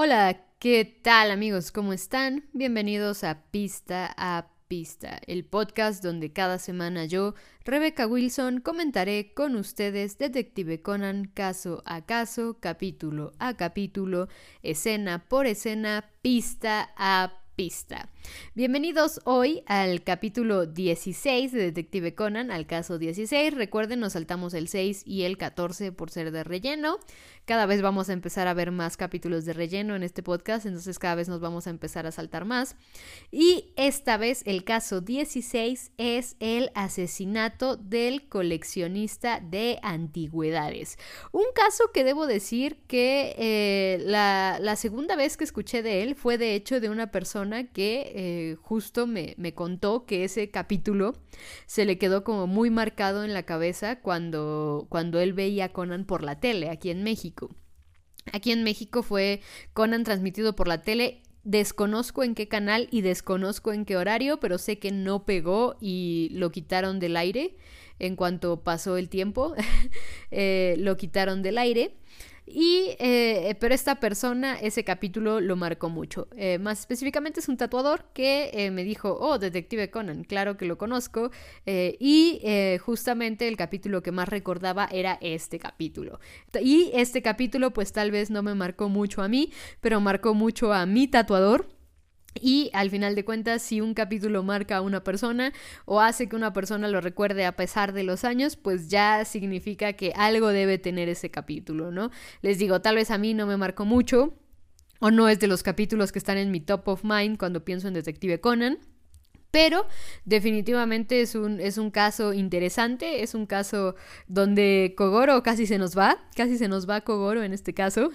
Hola, ¿qué tal amigos? ¿Cómo están? Bienvenidos a Pista a Pista, el podcast donde cada semana yo, Rebecca Wilson, comentaré con ustedes Detective Conan caso a caso, capítulo a capítulo, escena por escena, pista a pista. Bienvenidos hoy al capítulo 16 de Detective Conan, al caso 16. Recuerden, nos saltamos el 6 y el 14 por ser de relleno. Cada vez vamos a empezar a ver más capítulos de relleno en este podcast, entonces cada vez nos vamos a empezar a saltar más. Y esta vez el caso 16 es el asesinato del coleccionista de antigüedades. Un caso que debo decir que eh, la segunda vez que escuché de él fue de hecho de una persona que eh, justo me, me, contó que ese capítulo se le quedó como muy marcado en la cabeza cuando, cuando él veía a Conan por la tele aquí en México. Aquí en México fue Conan transmitido por la tele Desconozco en qué canal y desconozco en qué horario, pero sé que no pegó y lo quitaron del aire en cuanto pasó el tiempo. eh, lo quitaron del aire. Y, eh, pero esta persona, ese capítulo lo marcó mucho. Eh, más específicamente es un tatuador que eh, me dijo, oh, Detective Conan, claro que lo conozco. y justamente el capítulo que más recordaba era este capítulo. Y este capítulo pues tal vez no me marcó mucho a mí, pero marcó mucho a mi tatuador. Y al final de cuentas, si un capítulo marca a una persona o hace que una persona lo recuerde a pesar de los años, pues ya significa que algo debe tener ese capítulo, ¿no? Les digo, tal vez a mí no me marcó mucho o no es de los capítulos que están en mi top of mind cuando pienso en Detective Conan. Pero definitivamente es un, es un caso interesante, es un caso donde Kogoro casi se nos va, casi se nos va Kogoro en este caso.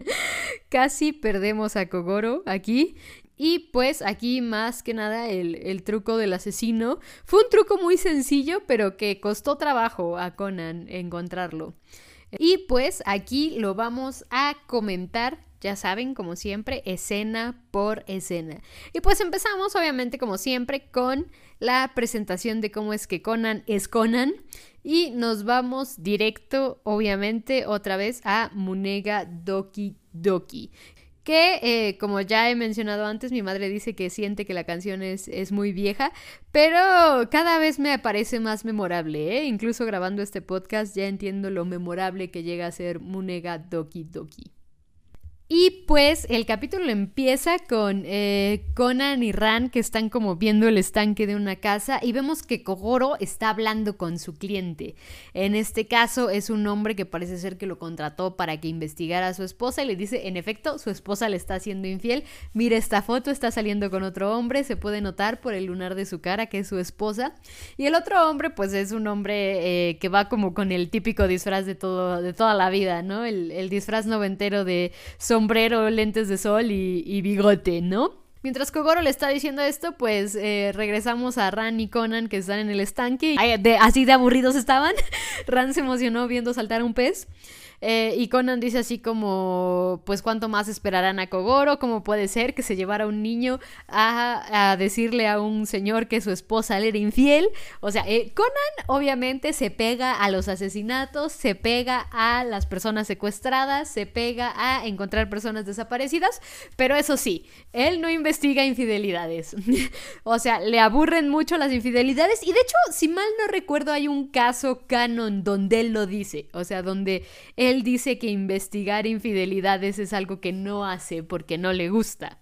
casi perdemos a Kogoro aquí y pues aquí más que nada el, truco del asesino fue un truco muy sencillo pero que costó trabajo a Conan encontrarlo. Y pues aquí lo vamos a comentar, ya saben, como siempre, escena por escena. Y pues empezamos obviamente como siempre con la presentación de cómo es que Conan es Conan. Y nos vamos directo, obviamente, otra vez a Munega Doki Doki que eh, como ya he mencionado antes, mi madre dice que siente que la canción es, es muy vieja, pero cada vez me parece más memorable, ¿eh? incluso grabando este podcast ya entiendo lo memorable que llega a ser Munega Doki Doki. Y pues el capítulo empieza con eh, Conan y Ran que están como viendo el estanque de una casa y vemos que Kogoro está hablando con su cliente. En este caso es un hombre que parece ser que lo contrató para que investigara a su esposa y le dice, en efecto, su esposa le está haciendo infiel. Mira esta foto, está saliendo con otro hombre, se puede notar por el lunar de su cara que es su esposa. Y el otro hombre pues es un hombre eh, que va como con el típico disfraz de, todo, de toda la vida, ¿no? El, el disfraz noventero de sombrero, lentes de sol y, bigote, ¿no? Mientras Kogoro le está diciendo esto, pues eh, regresamos a Ran y Conan que están en el estanque. así de aburridos estaban. Ran se emocionó viendo saltar un pez. Eh, y Conan dice así como, pues cuánto más esperarán a Kogoro, cómo puede ser que se llevara un niño a, decirle a un señor que su esposa le era infiel. O sea, eh, Conan obviamente se pega a los asesinatos, se pega a las personas secuestradas, se pega a encontrar personas desaparecidas, pero eso sí, él no investiga infidelidades. o sea, le aburren mucho las infidelidades y de hecho, si mal no recuerdo, hay un caso canon donde él lo dice, o sea, donde él él dice que investigar infidelidades es algo que no hace porque no le gusta.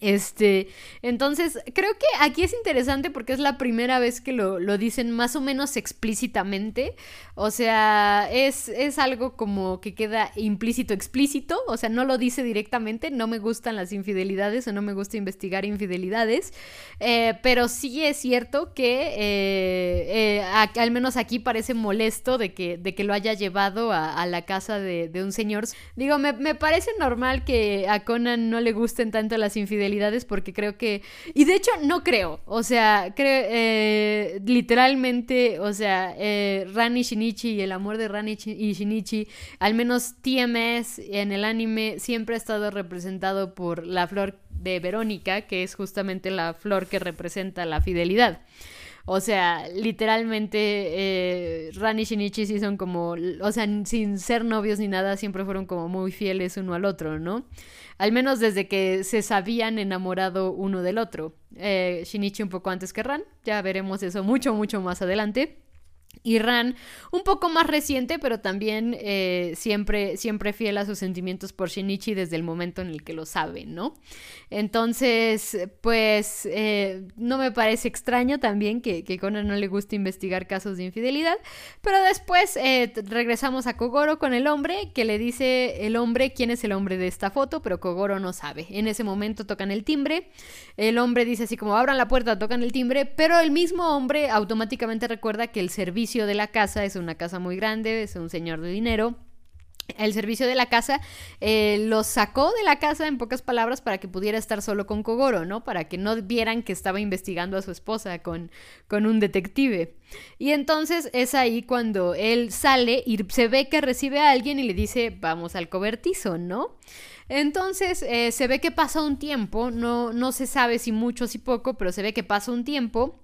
Este, entonces, creo que aquí es interesante porque es la primera vez que lo, dicen más o menos explícitamente. O sea, es, es, algo como que queda implícito, explícito. O sea, no lo dice directamente. No me gustan las infidelidades o no me gusta investigar infidelidades. Eh, pero sí es cierto que eh, eh, al menos aquí parece molesto de que, de que lo haya llevado a, la casa de, un señor. Digo, me, me parece normal que a Conan no le gusten tanto las infidelidades porque creo que... Y de hecho no creo, o sea, creo, eh, literalmente, o sea, eh, Rani Shinichi y el amor de Rani y Shinichi, al menos TMS en el anime siempre ha estado representado por la flor de Verónica, que es justamente la flor que representa la fidelidad. O sea, literalmente eh, Ran y Shinichi sí son como, o sea, sin ser novios ni nada, siempre fueron como muy fieles uno al otro, ¿no? Al menos desde que se sabían enamorado uno del otro. Eh, Shinichi un poco antes que Ran, ya veremos eso mucho, mucho más adelante y Ran, un poco más reciente, pero también eh, siempre, siempre fiel a sus sentimientos por Shinichi desde el momento en el que lo sabe, ¿no? Entonces, pues, eh, no me parece extraño también que, que Conan no le guste investigar casos de infidelidad, pero después eh, regresamos a Kogoro con el hombre, que le dice el hombre quién es el hombre de esta foto, pero Kogoro no sabe. En ese momento tocan el timbre, el hombre dice así como abran la puerta, tocan el timbre, pero el mismo hombre automáticamente recuerda que el servicio de la casa es una casa muy grande, es un señor de dinero. El servicio de la casa eh, lo sacó de la casa, en pocas palabras, para que pudiera estar solo con Kogoro, ¿no? Para que no vieran que estaba investigando a su esposa con, con un detective. Y entonces es ahí cuando él sale y se ve que recibe a alguien y le dice, vamos al cobertizo, ¿no? Entonces eh, se ve que pasa un tiempo, no, no se sabe si mucho o si poco, pero se ve que pasa un tiempo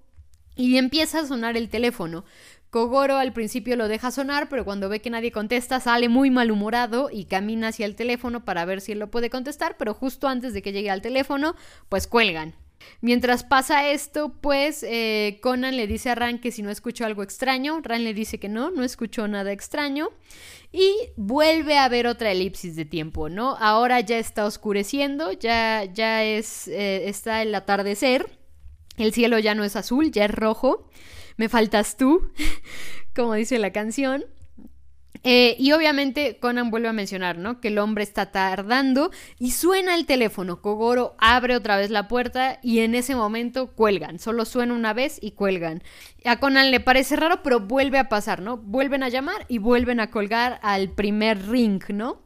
y empieza a sonar el teléfono. Kogoro al principio lo deja sonar, pero cuando ve que nadie contesta sale muy malhumorado y camina hacia el teléfono para ver si él lo puede contestar, pero justo antes de que llegue al teléfono, pues cuelgan. Mientras pasa esto, pues eh, Conan le dice a Ran que si no escuchó algo extraño, Ran le dice que no, no escuchó nada extraño y vuelve a ver otra elipsis de tiempo, ¿no? Ahora ya está oscureciendo, ya, ya es, eh, está el atardecer, el cielo ya no es azul, ya es rojo me faltas tú, como dice la canción. Eh, y obviamente Conan vuelve a mencionar, ¿no? Que el hombre está tardando y suena el teléfono. Kogoro abre otra vez la puerta y en ese momento cuelgan. Solo suena una vez y cuelgan. A Conan le parece raro, pero vuelve a pasar, ¿no? Vuelven a llamar y vuelven a colgar al primer ring, ¿no?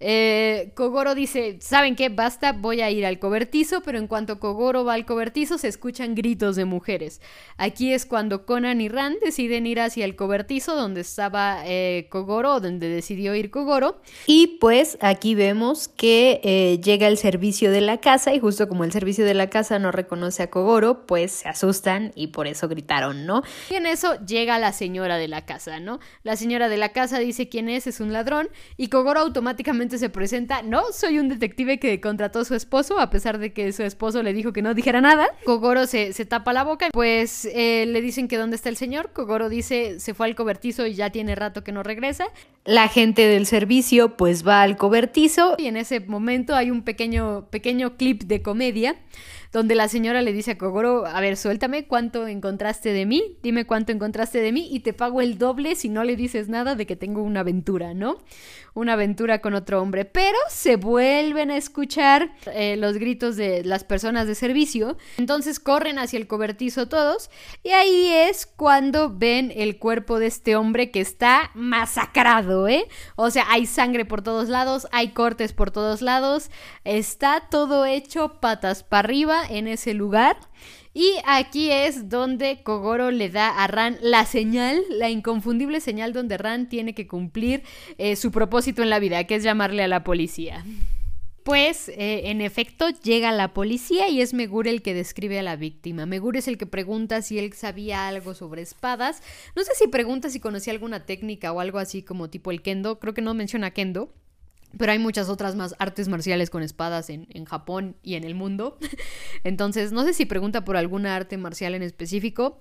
Eh, Kogoro dice, ¿saben qué? Basta, voy a ir al cobertizo, pero en cuanto Kogoro va al cobertizo se escuchan gritos de mujeres. Aquí es cuando Conan y Ran deciden ir hacia el cobertizo donde estaba eh, Kogoro, donde decidió ir Kogoro. Y pues aquí vemos que eh, llega el servicio de la casa y justo como el servicio de la casa no reconoce a Kogoro, pues se asustan y por eso gritaron, ¿no? Y en eso llega la señora de la casa, ¿no? La señora de la casa dice quién es, es un ladrón y Kogoro automáticamente se presenta, no, soy un detective que contrató a su esposo, a pesar de que su esposo le dijo que no dijera nada. Kogoro se, tapa la boca, pues eh, le dicen que dónde está el señor. Kogoro dice, se fue al cobertizo y ya tiene rato que no regresa. La gente del servicio pues va al cobertizo y en ese momento hay un pequeño, pequeño clip de comedia donde la señora le dice a Kogoro, a ver, suéltame cuánto encontraste de mí, dime cuánto encontraste de mí y te pago el doble si no le dices nada de que tengo una aventura, ¿no? Una aventura con otro hombre. Pero se vuelven a escuchar eh, los gritos de las personas de servicio, entonces corren hacia el cobertizo todos y ahí es cuando ven el cuerpo de este hombre que está masacrado, ¿eh? O sea, hay sangre por todos lados, hay cortes por todos lados, está todo hecho patas para arriba en ese lugar. Y aquí es donde Kogoro le da a Ran la señal, la inconfundible señal donde Ran tiene que cumplir eh, su propósito en la vida, que es llamarle a la policía. Pues, eh, en efecto, llega la policía y es Megure el que describe a la víctima. Megure es el que pregunta si él sabía algo sobre espadas. No sé si pregunta si conocía alguna técnica o algo así como tipo el kendo. Creo que no menciona kendo. Pero hay muchas otras más artes marciales con espadas en, en, Japón y en el mundo. Entonces, no sé si pregunta por alguna arte marcial en específico.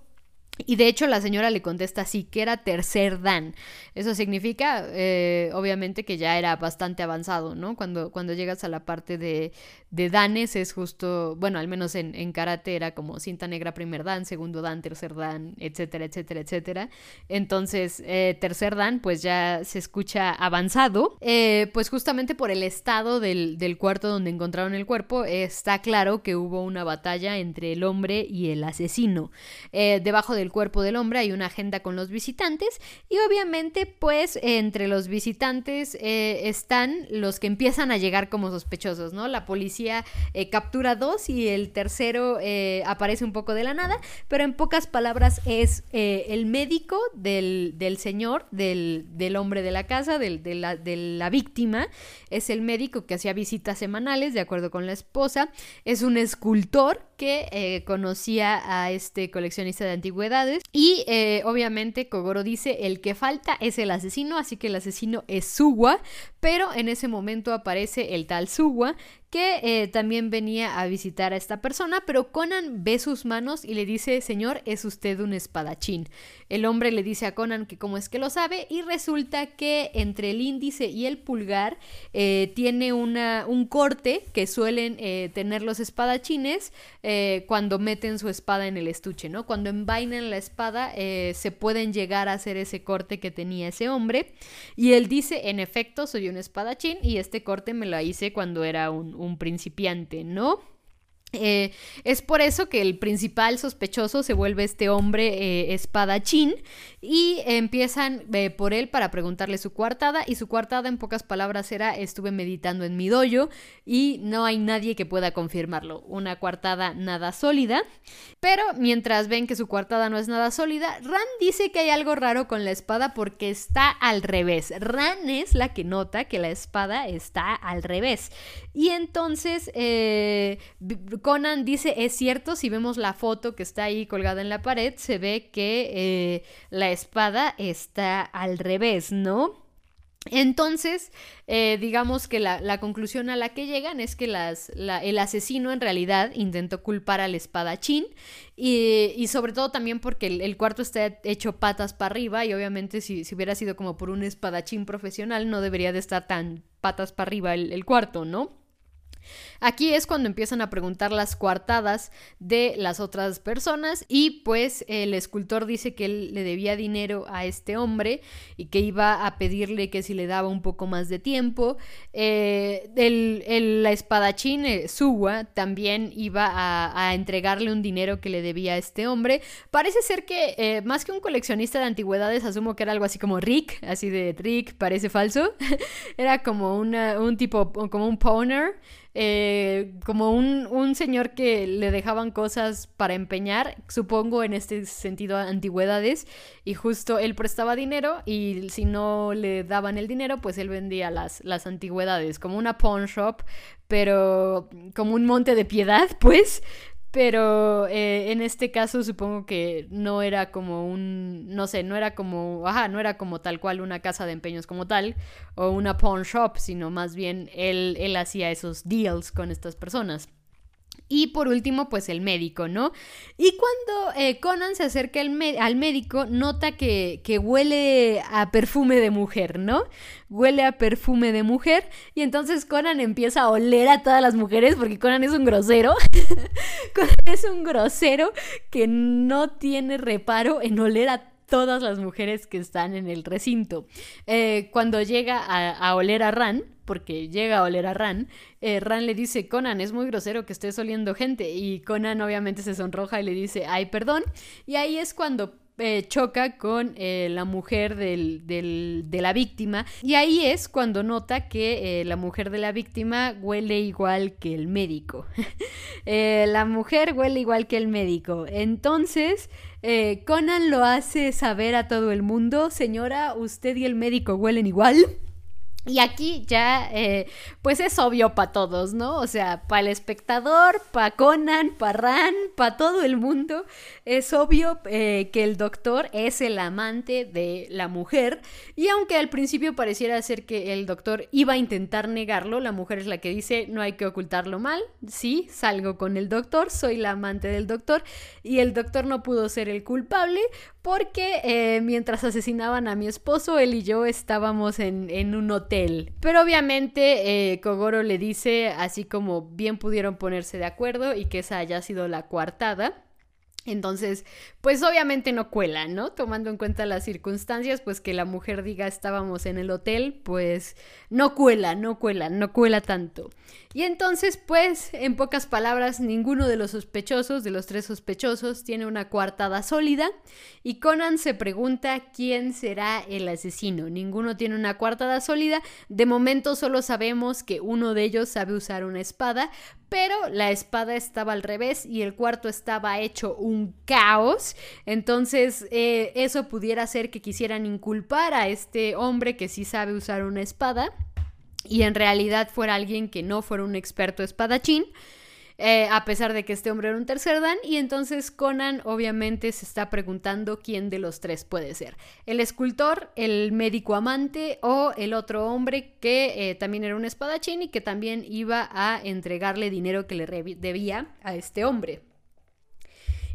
Y de hecho la señora le contesta sí, que era tercer dan. Eso significa, eh, obviamente, que ya era bastante avanzado, ¿no? Cuando, cuando llegas a la parte de, de danes es justo, bueno, al menos en, en, karate era como cinta negra primer dan, segundo dan, tercer dan, etcétera, etcétera, etcétera. Entonces, eh, tercer dan, pues ya se escucha avanzado. Eh, pues justamente por el estado del, del cuarto donde encontraron el cuerpo, está claro que hubo una batalla entre el hombre y el asesino. debajo del cuerpo del hombre hay una agenda con los visitantes y obviamente pues entre los visitantes eh, están los que empiezan a llegar como sospechosos, ¿no? La policía eh, captura dos y el tercero eh, aparece un poco de la nada, pero en pocas palabras es el médico del, señor, del, del, hombre de la casa, del, de la víctima, es el médico que hacía visitas semanales de acuerdo con la esposa, es un escultor que eh, conocía a este coleccionista de antigüedades. Y eh, obviamente Kogoro dice el que falta es el asesino, así que el asesino es Suwa, pero en ese momento aparece el tal Suwa que eh, también venía a visitar a esta persona, pero Conan ve sus manos y le dice, señor, es usted un espadachín. El hombre le dice a Conan que cómo es que lo sabe y resulta que entre el índice y el pulgar eh, tiene un corte que suelen eh, tener los espadachines cuando meten su espada en el estuche, ¿no? Cuando envainan la espada se pueden llegar a hacer ese corte que tenía ese hombre y él dice, en efecto, soy un espadachín y este corte me lo hice cuando era un un principiante, ¿no? Eh, es por eso que el principal sospechoso se vuelve este hombre eh, espadachín y empiezan eh, por él para preguntarle su coartada y su coartada en pocas palabras era estuve meditando en mi doyo y no hay nadie que pueda confirmarlo, una coartada nada sólida, pero mientras ven que su coartada no es nada sólida, Ran dice que hay algo raro con la espada porque está al revés, Ran es la que nota que la espada está al revés y entonces Conan dice, es cierto, si vemos la foto que está ahí colgada en la pared, se ve que eh, la espada está al revés, ¿no? Entonces, eh, digamos que la, conclusión a la que llegan es que el asesino en realidad intentó culpar al espadachín y, sobre todo también porque el, cuarto está hecho patas para arriba y obviamente si, hubiera sido como por un espadachín profesional no debería de estar tan patas para arriba el cuarto, ¿no? Aquí es cuando empiezan a preguntar las coartadas de las otras personas y pues el escultor dice que él le debía dinero a este hombre y que iba a pedirle que si le daba un poco más de tiempo. Eh, el, la espadachín eh, Suwa también iba a, entregarle un dinero que le debía a este hombre. Parece ser que eh, más que un coleccionista de antigüedades, asumo que era algo así como Rick, así de Rick, parece falso. era como una, un tipo, como un pawner. Eh, como un, señor que le dejaban cosas para empeñar, supongo en este sentido antigüedades, y justo él prestaba dinero y si no le daban el dinero, pues él vendía las, las antigüedades, como una pawn shop, pero como un monte de piedad, pues, pero eh, en este caso supongo que no era como un, no sé, no era como, ajá, no era como tal cual una casa de empeños como tal o una pawn shop, sino más bien él, él hacía esos deals con estas personas. Y por último, pues el médico, ¿no? Y cuando eh, Conan se acerca al, médico, nota que, que, huele a perfume de mujer, ¿no? Huele a perfume de mujer. Y entonces Conan empieza a oler a todas las mujeres porque Conan es un grosero. Conan es un grosero que no tiene reparo en oler a todas las mujeres que están en el recinto. Eh, cuando llega a, oler a Ran, porque llega a oler a Ran, eh, Ran le dice, Conan, es muy grosero que estés oliendo gente. Y Conan obviamente se sonroja y le dice, ay, perdón. Y ahí es cuando eh, choca con la mujer de la víctima y ahí es cuando nota que la mujer de la víctima huele igual que el médico. la mujer huele igual que el médico. Entonces eh, Conan lo hace saber a todo el mundo, señora, usted y el médico huelen igual. Y aquí ya, eh, pues es obvio para todos, ¿no? O sea, para el espectador, para Conan, para Ran, para todo el mundo, es obvio eh, que el doctor es el amante de la mujer. Y aunque al principio pareciera ser que el doctor iba a intentar negarlo, la mujer es la que dice, no hay que ocultarlo mal, sí, salgo con el doctor, soy la amante del doctor, y el doctor no pudo ser el culpable porque eh, mientras asesinaban a mi esposo, él y yo estábamos en, un hotel. Pero obviamente eh, Kogoro le dice, así como bien pudieron ponerse de acuerdo y que esa haya sido la coartada. Entonces, pues obviamente no cuela, ¿no? Tomando en cuenta las circunstancias, pues que la mujer diga estábamos en el hotel, pues no cuela, no cuela, no cuela tanto. Y entonces, pues, en pocas palabras, ninguno de los sospechosos, de los tres sospechosos, tiene una coartada sólida y Conan se pregunta quién será el asesino. Ninguno tiene una coartada sólida, de momento solo sabemos que uno de ellos sabe usar una espada, pero la espada estaba al revés y el cuarto estaba hecho un caos. Entonces, eh, eso pudiera hacer que quisieran inculpar a este hombre que sí sabe usar una espada y en realidad fuera alguien que no fuera un experto espadachín. Eh, a pesar de que este hombre era un tercer Dan, y entonces Conan obviamente se está preguntando quién de los tres puede ser. El escultor, el médico amante o el otro hombre que eh, también era un espadachín y que también iba a entregarle dinero que le debía a este hombre.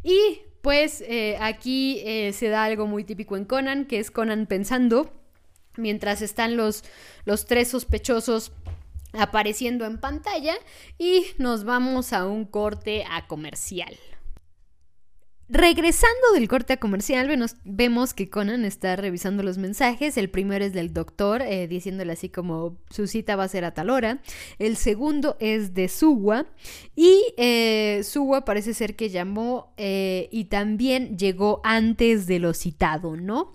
Y pues eh, aquí se da algo muy típico en Conan, que es Conan pensando, mientras están los, los tres sospechosos apareciendo en pantalla y nos vamos a un corte a comercial. Regresando del corte a comercial, vemos que Conan está revisando los mensajes. El primero es del doctor, eh, diciéndole así como su cita va a ser a tal hora. El segundo es de Suwa. Y eh, Suwa parece ser que llamó eh, y también llegó antes de lo citado, ¿no?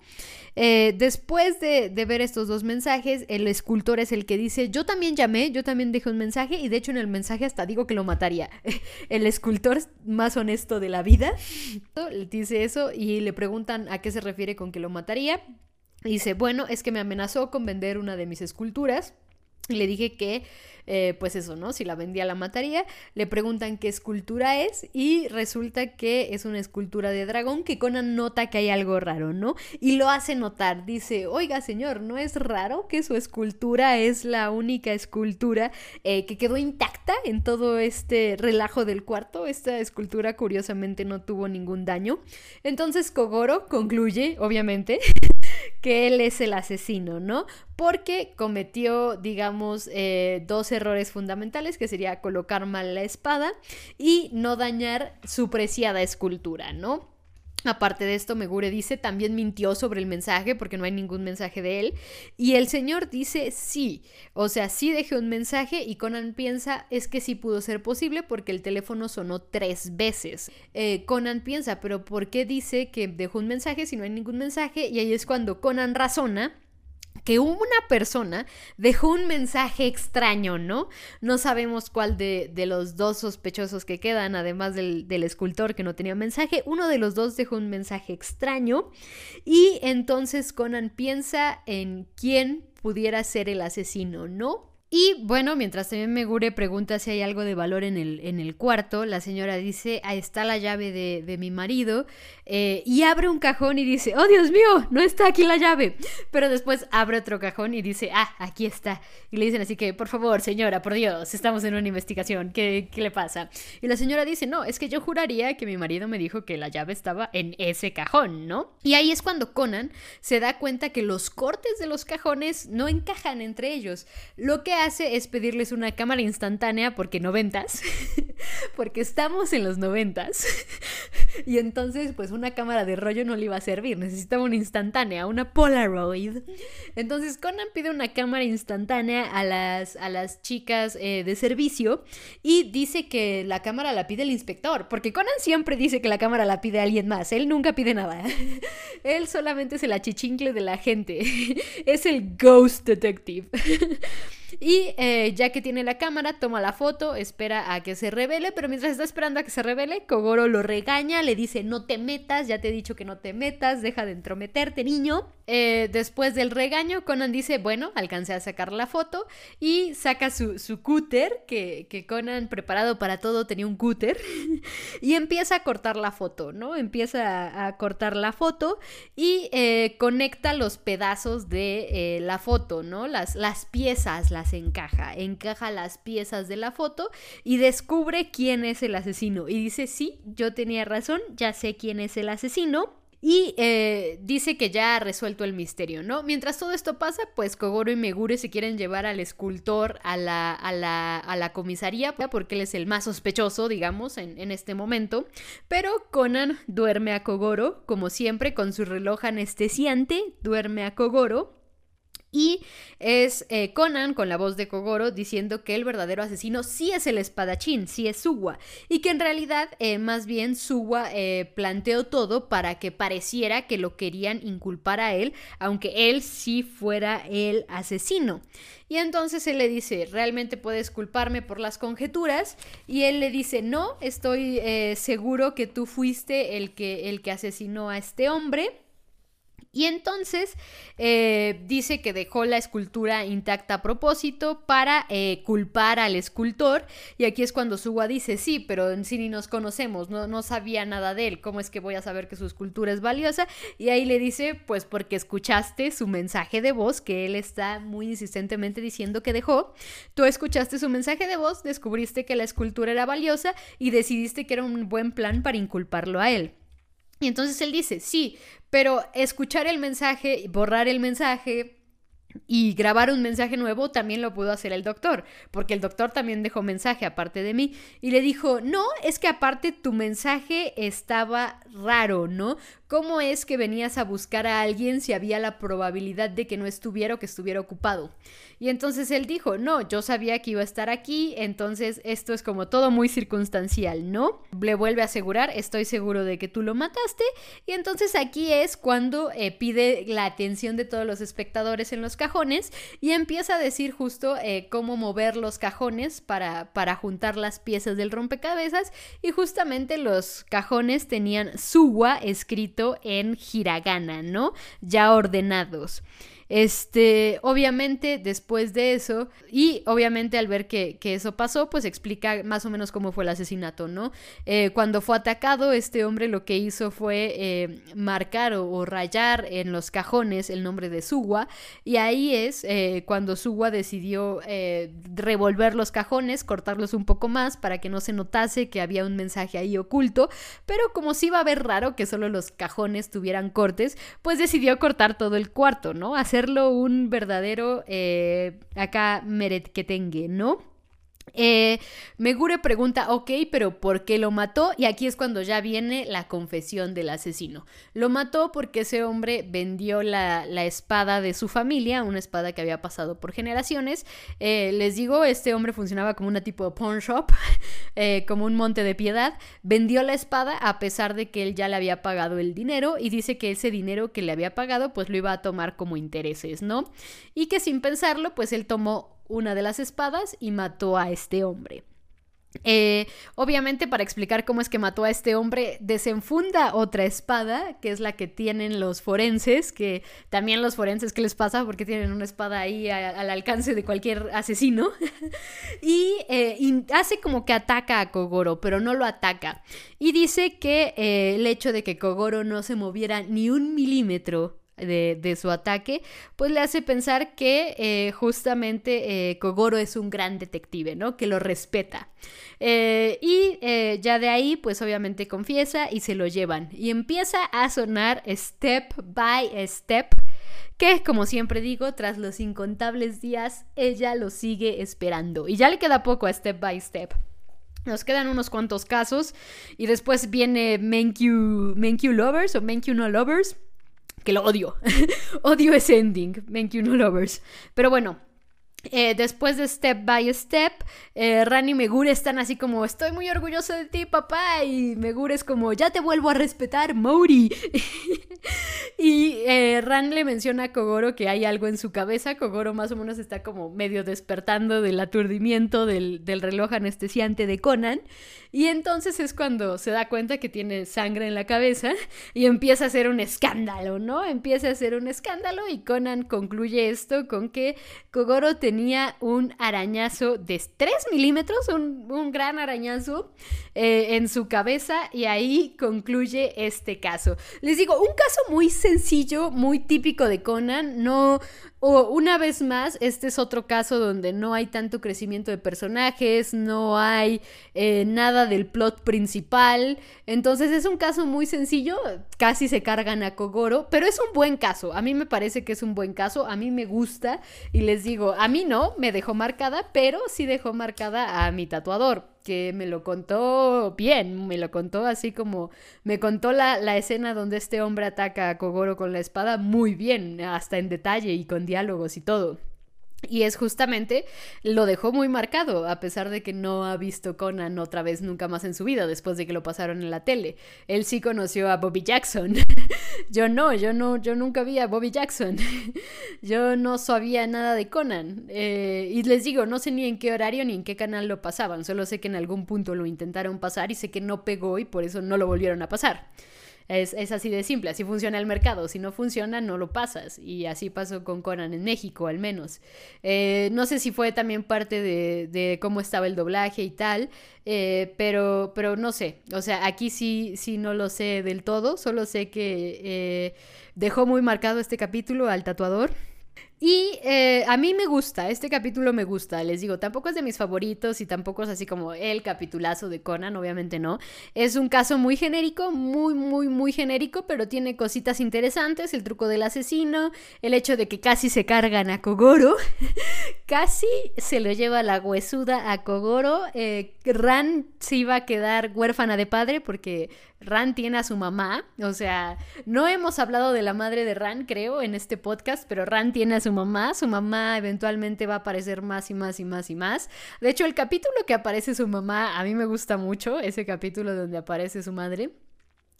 Eh, después de, ver estos dos mensajes, el escultor es el que dice, yo también llamé, yo también dejé un mensaje y de hecho en el mensaje hasta digo que lo mataría. el escultor más honesto de la vida dice eso y le preguntan a qué se refiere con que lo mataría. dice, bueno, es que me amenazó con vender una de mis esculturas. Y le dije que eh, pues eso, ¿no? Si la vendía la mataría. Le preguntan qué escultura es y resulta que es una escultura de dragón que Conan nota que hay algo raro, ¿no? Y lo hace notar. Dice, oiga señor, ¿no es raro que su escultura es la única escultura eh, que quedó intacta en todo este relajo del cuarto? Esta escultura curiosamente no tuvo ningún daño. Entonces Kogoro concluye, obviamente, que él es el asesino, ¿no? Porque cometió, digamos, eh, dos errores fundamentales, que sería colocar mal la espada y no dañar su preciada escultura, ¿no? Aparte de esto, Megure dice, también mintió sobre el mensaje porque no hay ningún mensaje de él. Y el señor dice, sí, o sea, sí dejé un mensaje y Conan piensa, es que sí pudo ser posible porque el teléfono sonó tres veces. Eh, Conan piensa, pero ¿por qué dice que dejó un mensaje si no hay ningún mensaje? Y ahí es cuando Conan razona que una persona dejó un mensaje extraño, ¿no? No sabemos cuál de, los dos sospechosos que quedan, además del, del, escultor que no tenía mensaje, uno de los dos dejó un mensaje extraño y entonces Conan piensa en quién pudiera ser el asesino, ¿no? Y bueno, mientras también Megure pregunta si hay algo de valor en el, en el cuarto, la señora dice, ahí está la llave de, mi marido, eh, y abre un cajón y dice, oh Dios mío, no está aquí la llave. Pero después abre otro cajón y dice, ah, aquí está. Y le dicen así que, por favor, señora, por Dios, estamos en una investigación, ¿qué, qué le pasa? Y la señora dice, no, es que yo juraría que mi marido me dijo que la llave estaba en ese cajón, ¿no? Y ahí es cuando Conan se da cuenta que los cortes de los cajones no encajan entre ellos. Lo que hace es pedirles una cámara instantánea porque noventas, porque estamos en los noventas. y entonces, pues una cámara de rollo no le iba a servir, necesitaba una instantánea, una Polaroid. Entonces Conan pide una cámara instantánea a las, a las chicas eh, de servicio y dice que la cámara la pide el inspector, porque Conan siempre dice que la cámara la pide alguien más, él nunca pide nada. él solamente es el achichincle de la gente, es el ghost detective. Y eh, ya que tiene la cámara, toma la foto, espera a que se revele, pero mientras está esperando a que se revele, Kogoro lo regaña, le dice no te metas, ya te he dicho que no te metas, deja de entrometerte, niño. Eh, después del regaño, Conan dice, bueno, alcancé a sacar la foto y saca su, su cúter, que, que Conan preparado para todo tenía un cúter, y empieza a cortar la foto, ¿no? Empieza a, cortar la foto y eh, conecta los pedazos de la foto, ¿no? Las, las piezas, encaja, encaja las piezas de la foto y descubre quién es el asesino. Y dice, sí, yo tenía razón, ya sé quién es el asesino. Y eh, dice que ya ha resuelto el misterio, ¿no? Mientras todo esto pasa, pues Kogoro y Megure se quieren llevar al escultor a la, a la, a la comisaría, porque él es el más sospechoso, digamos, en, en, este momento. Pero Conan duerme a Kogoro, como siempre, con su reloj anestesiante, duerme a Kogoro. Y es eh, Conan con la voz de Kogoro diciendo que el verdadero asesino sí es el espadachín, sí es Suwa. Y que en realidad eh, más bien Suwa eh, planteó todo para que pareciera que lo querían inculpar a él, aunque él sí fuera el asesino. Y entonces él le dice, ¿realmente puedes culparme por las conjeturas? Y él le dice, no, estoy seguro que tú fuiste el que, el que asesinó a este hombre. Y entonces eh, dice que dejó la escultura intacta a propósito para eh, culpar al escultor. Y aquí es cuando Suwa dice, sí, pero en sí ni nos conocemos, no, no sabía nada de él, ¿cómo es que voy a saber que su escultura es valiosa? Y ahí le dice, pues porque escuchaste su mensaje de voz, que él está muy insistentemente diciendo que dejó. Tú escuchaste su mensaje de voz, descubriste que la escultura era valiosa y decidiste que era un buen plan para inculparlo a él. Y entonces él dice, sí, pero escuchar el mensaje, borrar el mensaje, y grabar un mensaje nuevo también lo pudo hacer el doctor, porque el doctor también dejó mensaje aparte de mí y le dijo, no, es que aparte tu mensaje estaba raro, ¿no? ¿Cómo es que venías a buscar a alguien si había la probabilidad de que no estuviera o que estuviera ocupado? Y entonces él dijo, no, yo sabía que iba a estar aquí, entonces esto es como todo muy circunstancial, ¿no? Le vuelve a asegurar, estoy seguro de que tú lo mataste, y entonces aquí es cuando eh, pide la atención de todos los espectadores en los cajones y empieza a decir justo eh, cómo mover los cajones para, para juntar las piezas del rompecabezas, y justamente los cajones tenían Suwa escrito en hiragana, ¿no? Ya ordenados. Este, obviamente, después de eso, y obviamente al ver que, eso pasó, pues explica más o menos cómo fue el asesinato, ¿no? Eh, cuando fue atacado, este hombre lo que hizo fue eh, marcar o, rayar en los cajones el nombre de Suwa, y ahí es eh, cuando Suwa decidió revolver los cajones, cortarlos un poco más para que no se notase que había un mensaje ahí oculto, pero como si iba a ver raro que solo los cajones tuvieran cortes, pues decidió cortar todo el cuarto, ¿no? Hacer un verdadero eh, acá meretquetengue, ¿no? Eh, Megure pregunta, ok, pero ¿por qué lo mató? Y aquí es cuando ya viene la confesión del asesino. Lo mató porque ese hombre vendió la, espada de su familia, una espada que había pasado por generaciones. Eh, les digo, este hombre funcionaba como una tipo de pawn shop, eh, como un monte de piedad. Vendió la espada a pesar de que él ya le había pagado el dinero y dice que ese dinero que le había pagado pues lo iba a tomar como intereses, ¿no? Y que sin pensarlo pues él tomó una de las espadas y mató a este hombre. Eh, obviamente para explicar cómo es que mató a este hombre, desenfunda otra espada, que es la que tienen los forenses, que también los forenses, ¿qué les pasa? Porque tienen una espada ahí al alcance de cualquier asesino. Eh, y, hace como que ataca a Kogoro, pero no lo ataca. Y dice que eh, el hecho de que Kogoro no se moviera ni un milímetro de, su ataque, pues le hace pensar que eh, justamente eh, Kogoro es un gran detective, ¿no? Que lo respeta. Eh, y ya de ahí, pues obviamente confiesa y se lo llevan. Y empieza a sonar step by step que como siempre digo, tras los incontables días, ella lo sigue esperando. Y ya le queda poco a Step by Step. Nos quedan unos cuantos casos y después viene Menkyu, Menkyu Lovers o Menkyu No Lovers que lo odio. odio ese ending, Thank You No Lovers. Pero bueno, eh, después de Step by Step, eh, Ran y Megure están así como, estoy muy orgulloso de ti, papá. Y Megure es como, ya te vuelvo a respetar, Mori. y eh, Ran le menciona a Kogoro que hay algo en su cabeza. Kogoro más o menos está como medio despertando del aturdimiento del, del reloj anestesiante de Conan. Y entonces es cuando se da cuenta que tiene sangre en la cabeza y empieza a hacer un escándalo, ¿no? Empieza a hacer un escándalo y Conan concluye esto con que Kogoro tenía un arañazo de 3 milímetros, un, gran arañazo eh, en su cabeza y ahí concluye este caso. Les digo, un caso muy sencillo, muy típico de Conan, no, o una vez más, este es otro caso donde no hay tanto crecimiento de personajes, no hay eh, nada del plot principal. Entonces es un caso muy sencillo, casi se cargan a Kogoro, pero es un buen caso. A mí me parece que es un buen caso, a mí me gusta y les digo, a mí no, me dejó marcada, pero sí dejó marcada a mi tatuador que me lo contó bien, me lo contó así como me contó la, la, escena donde este hombre ataca a Kogoro con la espada muy bien, hasta en detalle y con diálogos y todo. Y es justamente, lo dejó muy marcado, a pesar de que no ha visto Conan otra vez nunca más en su vida, después de que lo pasaron en la tele. Él sí conoció a Bobby Jackson. yo no, yo no, yo nunca vi a Bobby Jackson. yo no sabía nada de Conan. Eh, y les digo, no sé ni en qué horario ni en qué canal lo pasaban, solo sé que en algún punto lo intentaron pasar y sé que no pegó y por eso no lo volvieron a pasar. Es, así de simple, así funciona el mercado. Si no funciona, no lo pasas. Y así pasó con Conan en México, al menos. Eh, no sé si fue también parte de, cómo estaba el doblaje y tal, eh, pero, pero no sé. O sea, aquí sí, sí no lo sé del todo. Solo sé que eh, dejó muy marcado este capítulo al tatuador. Y eh, a mí me gusta, este capítulo me gusta, les digo, tampoco es de mis favoritos y tampoco es así como el capitulazo de Conan, obviamente no. Es un caso muy genérico, muy, muy, muy genérico, pero tiene cositas interesantes, el truco del asesino, el hecho de que casi se cargan a Kogoro, casi se lo lleva la huesuda a Kogoro, eh, Ran se iba a quedar huérfana de padre porque Ran tiene a su mamá, o sea, no hemos hablado de la madre de Ran, creo, en este podcast, pero Ran tiene a su mamá, su mamá eventualmente va a aparecer más y más y más y más. De hecho, el capítulo que aparece su mamá, a mí me gusta mucho, ese capítulo donde aparece su madre.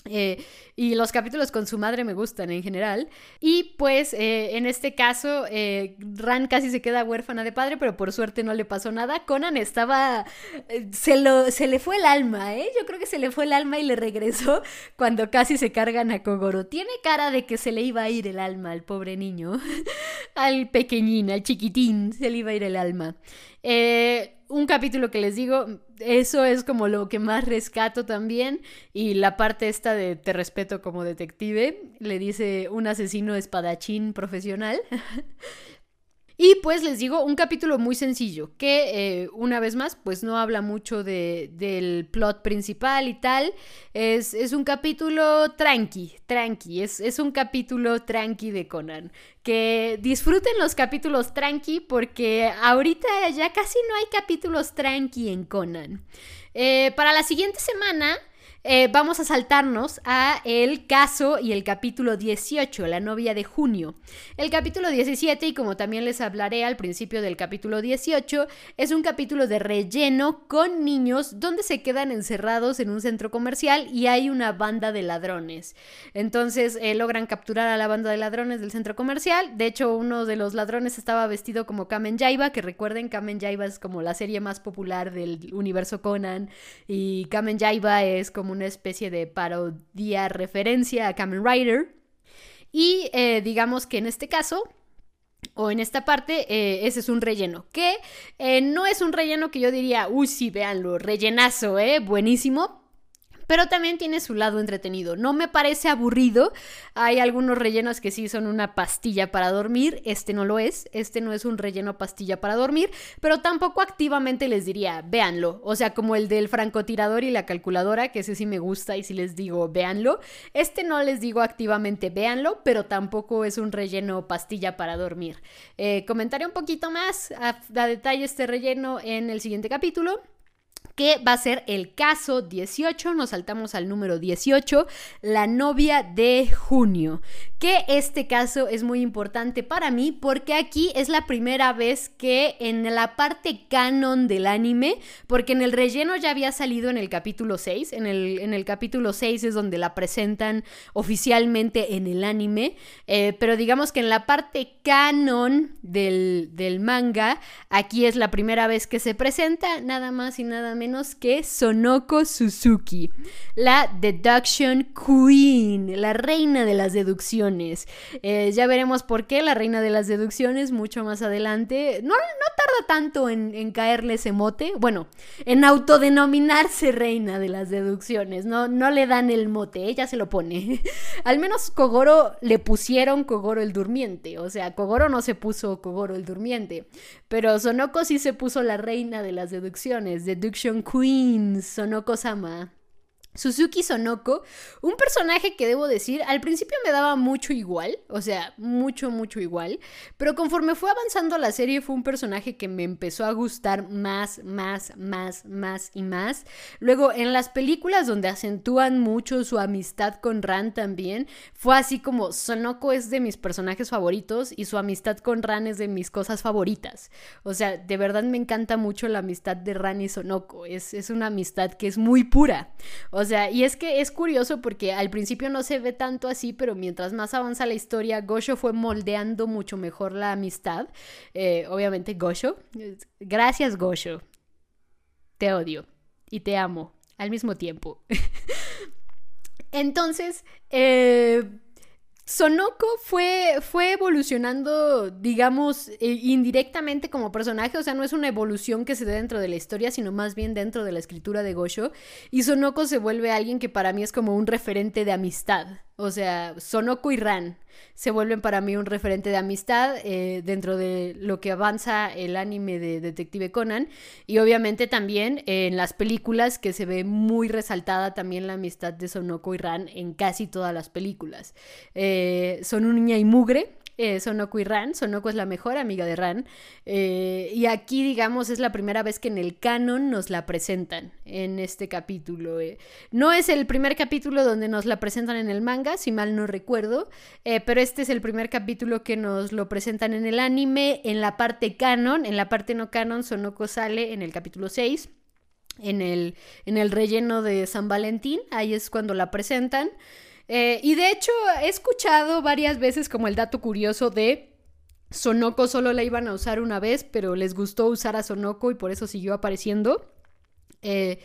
Eh, y los capítulos con su madre me gustan en general. Y pues eh, en este caso, eh, Ran casi se queda huérfana de padre, pero por suerte no le pasó nada. Conan estaba. se, lo, se le fue el alma, ¿eh? Yo creo que se le fue el alma y le regresó cuando casi se cargan a Kogoro. Tiene cara de que se le iba a ir el alma al pobre niño, al pequeñín, al chiquitín, se le iba a ir el alma. Eh un capítulo que les digo, eso es como lo que más rescato también. Y la parte esta de te respeto como detective, le dice un asesino espadachín profesional. Y pues les digo, un capítulo muy sencillo, que eh, una vez más, pues no habla mucho de, del plot principal y tal. Es, es un capítulo tranqui, tranqui, es, es, un capítulo tranqui de Conan. Que disfruten los capítulos tranqui porque ahorita ya casi no hay capítulos tranqui en Conan. Eh, para la siguiente semana eh, vamos a saltarnos a el caso y el capítulo 18, la novia de junio. El capítulo 17, y como también les hablaré al principio del capítulo 18, es un capítulo de relleno con niños donde se quedan encerrados en un centro comercial y hay una banda de ladrones. Entonces eh, logran capturar a la banda de ladrones del centro comercial. De hecho, uno de los ladrones estaba vestido como Kamen Jaiba, que recuerden, Kamen Jaiba es como la serie más popular del universo Conan y Kamen Jaiba es como una especie de parodia referencia a Kamen Rider. Y eh, digamos que en este caso, o en esta parte, eh, ese es un relleno. Que eh, no es un relleno que yo diría, uy, sí, véanlo, rellenazo, ¿eh? Buenísimo pero también tiene su lado entretenido. No me parece aburrido. Hay algunos rellenos que sí son una pastilla para dormir. Este no lo es. Este no es un relleno pastilla para dormir, pero tampoco activamente les diría, véanlo. O sea, como el del francotirador y la calculadora, que ese sí me gusta y si les digo, véanlo. Este no les digo activamente, véanlo, pero tampoco es un relleno pastilla para dormir. Eh, comentaré un poquito más a, a detalle este relleno en el siguiente capítulo que va a ser el caso 18, nos saltamos al número 18, la novia de junio, que este caso es muy importante para mí porque aquí es la primera vez que en la parte canon del anime, porque en el relleno ya había salido en el capítulo 6, en el, en el capítulo 6 es donde la presentan oficialmente en el anime, eh, pero digamos que en la parte canon del, del manga, aquí es la primera vez que se presenta, nada más y nada menos que Sonoko Suzuki, la Deduction Queen, la reina de las deducciones. Eh, ya veremos por qué la reina de las deducciones mucho más adelante. No, no tarda tanto en, en, caerle ese mote, bueno, en autodenominarse reina de las deducciones, no, no le dan el mote, ella se lo pone. Al menos Kogoro le pusieron Kogoro el durmiente, o sea, Kogoro no se puso Kogoro el durmiente, pero Sonoko sí se puso la reina de las deducciones, Deduction Queen, Sonoko-sama. Suzuki Sonoko, un personaje que debo decir, al principio me daba mucho igual, o sea, mucho, mucho igual, pero conforme fue avanzando la serie fue un personaje que me empezó a gustar más, más, más, más y más. Luego, en las películas donde acentúan mucho su amistad con Ran también, fue así como Sonoko es de mis personajes favoritos y su amistad con Ran es de mis cosas favoritas. O sea, de verdad me encanta mucho la amistad de Ran y Sonoko, es, es una amistad que es muy pura. Sea, y es que es curioso porque al principio no se ve tanto así, pero mientras más avanza la historia, Gosho fue moldeando mucho mejor la amistad. Eh, obviamente, Gosho. Gracias, Gosho. Te odio y te amo al mismo tiempo. Entonces, eh, Sonoko fue, fue evolucionando, digamos, eh, indirectamente como personaje, o sea, no es una evolución que se dé dentro de la historia, sino más bien dentro de la escritura de Gosho. Y Sonoko se vuelve alguien que para mí es como un referente de amistad. O sea, Sonoko y Ran se vuelven para mí un referente de amistad eh, dentro de lo que avanza el anime de Detective Conan. Y obviamente también en las películas que se ve muy resaltada también la amistad de Sonoko y Ran en casi todas las películas. Eh, son un niña y mugre, eh, y Ran. Sonoko es la mejor amiga de Ran. Eh, y aquí, digamos, es la primera vez que en el canon nos la presentan en este capítulo. Eh. No es el primer capítulo donde nos la presentan en el manga, si mal no recuerdo, pero este es el primer capítulo que nos lo presentan en el anime, en la parte canon. En la parte no canon, Sonoko sale en el capítulo 6. En el, en el relleno de San Valentín, ahí es cuando la presentan. Eh, y de hecho, he escuchado varias veces como el dato curioso de Sonoko solo la iban a usar una vez, pero les gustó usar a Sonoko y por eso siguió apareciendo. Eh,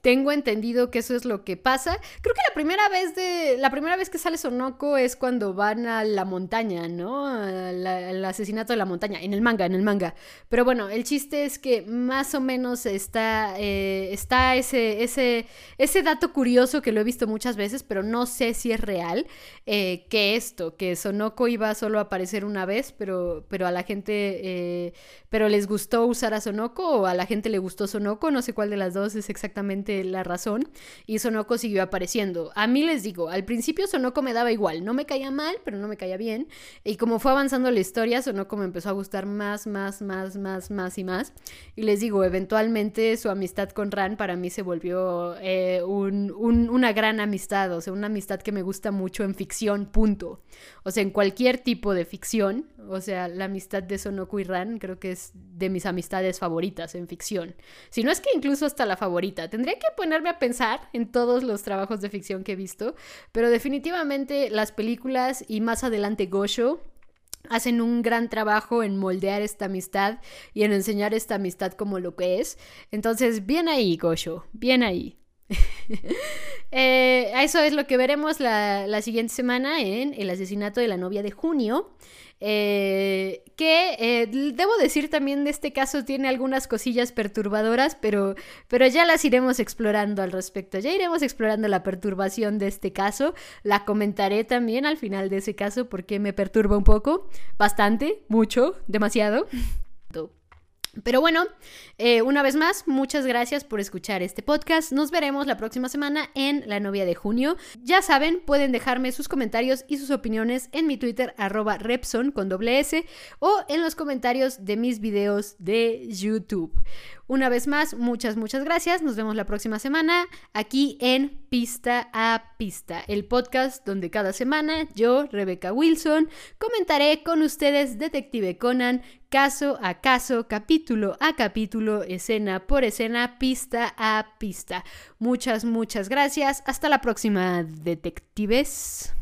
tengo entendido que eso es lo que pasa. Creo que la primera vez de la primera vez que sale Sonoko es cuando van a la montaña, ¿no? Al asesinato de la montaña en el manga, en el manga. Pero bueno, el chiste es que más o menos está eh, está ese ese ese dato curioso que lo he visto muchas veces, pero no sé si es real eh, que esto, que Sonoko iba solo a aparecer una vez, pero pero a la gente eh, pero les gustó usar a Sonoko o a la gente le gustó Sonoko, no sé cuál de las dos es exactamente la razón y Sonoko siguió apareciendo. A mí les digo, al principio Sonoko me daba igual, no me caía mal, pero no me caía bien. Y como fue avanzando la historia, Sonoko me empezó a gustar más, más, más, más, más y más. Y les digo, eventualmente su amistad con Ran para mí se volvió eh, una gran amistad, o sea, una amistad que me gusta mucho en ficción, punto. O sea, en cualquier tipo de ficción, o sea, la amistad de Sonoko y Ran creo que es de mis amistades favoritas en ficción. Si no es que incluso hasta la favorita. Tendría que ponerme a pensar en todos los trabajos de ficción que he visto, pero definitivamente las películas y más adelante Gosho hacen un gran trabajo en moldear esta amistad y en enseñar esta amistad como lo que es. Entonces, bien ahí, Gosho, bien ahí. Eh, eso es lo que veremos la, la, siguiente semana en El asesinato de la novia de junio. Eh, que eh, debo decir también de este caso tiene algunas cosillas perturbadoras, pero, pero ya las iremos explorando al respecto. Ya iremos explorando la perturbación de este caso. La comentaré también al final de ese caso porque me perturba un poco, bastante, mucho, demasiado. Pero bueno, eh, una vez más, muchas gracias por escuchar este podcast. Nos veremos la próxima semana en la novia de junio. Ya saben, pueden dejarme sus comentarios y sus opiniones en mi Twitter, arroba Repson con doble S, o en los comentarios de mis videos de YouTube. Una vez más, muchas, muchas gracias. Nos vemos la próxima semana aquí en Pista a Pista, el podcast donde cada semana yo, Rebeca Wilson, comentaré con ustedes Detective Conan, caso a caso, capítulo a capítulo, escena por escena, pista a pista. Muchas, muchas gracias. Hasta la próxima, detectives.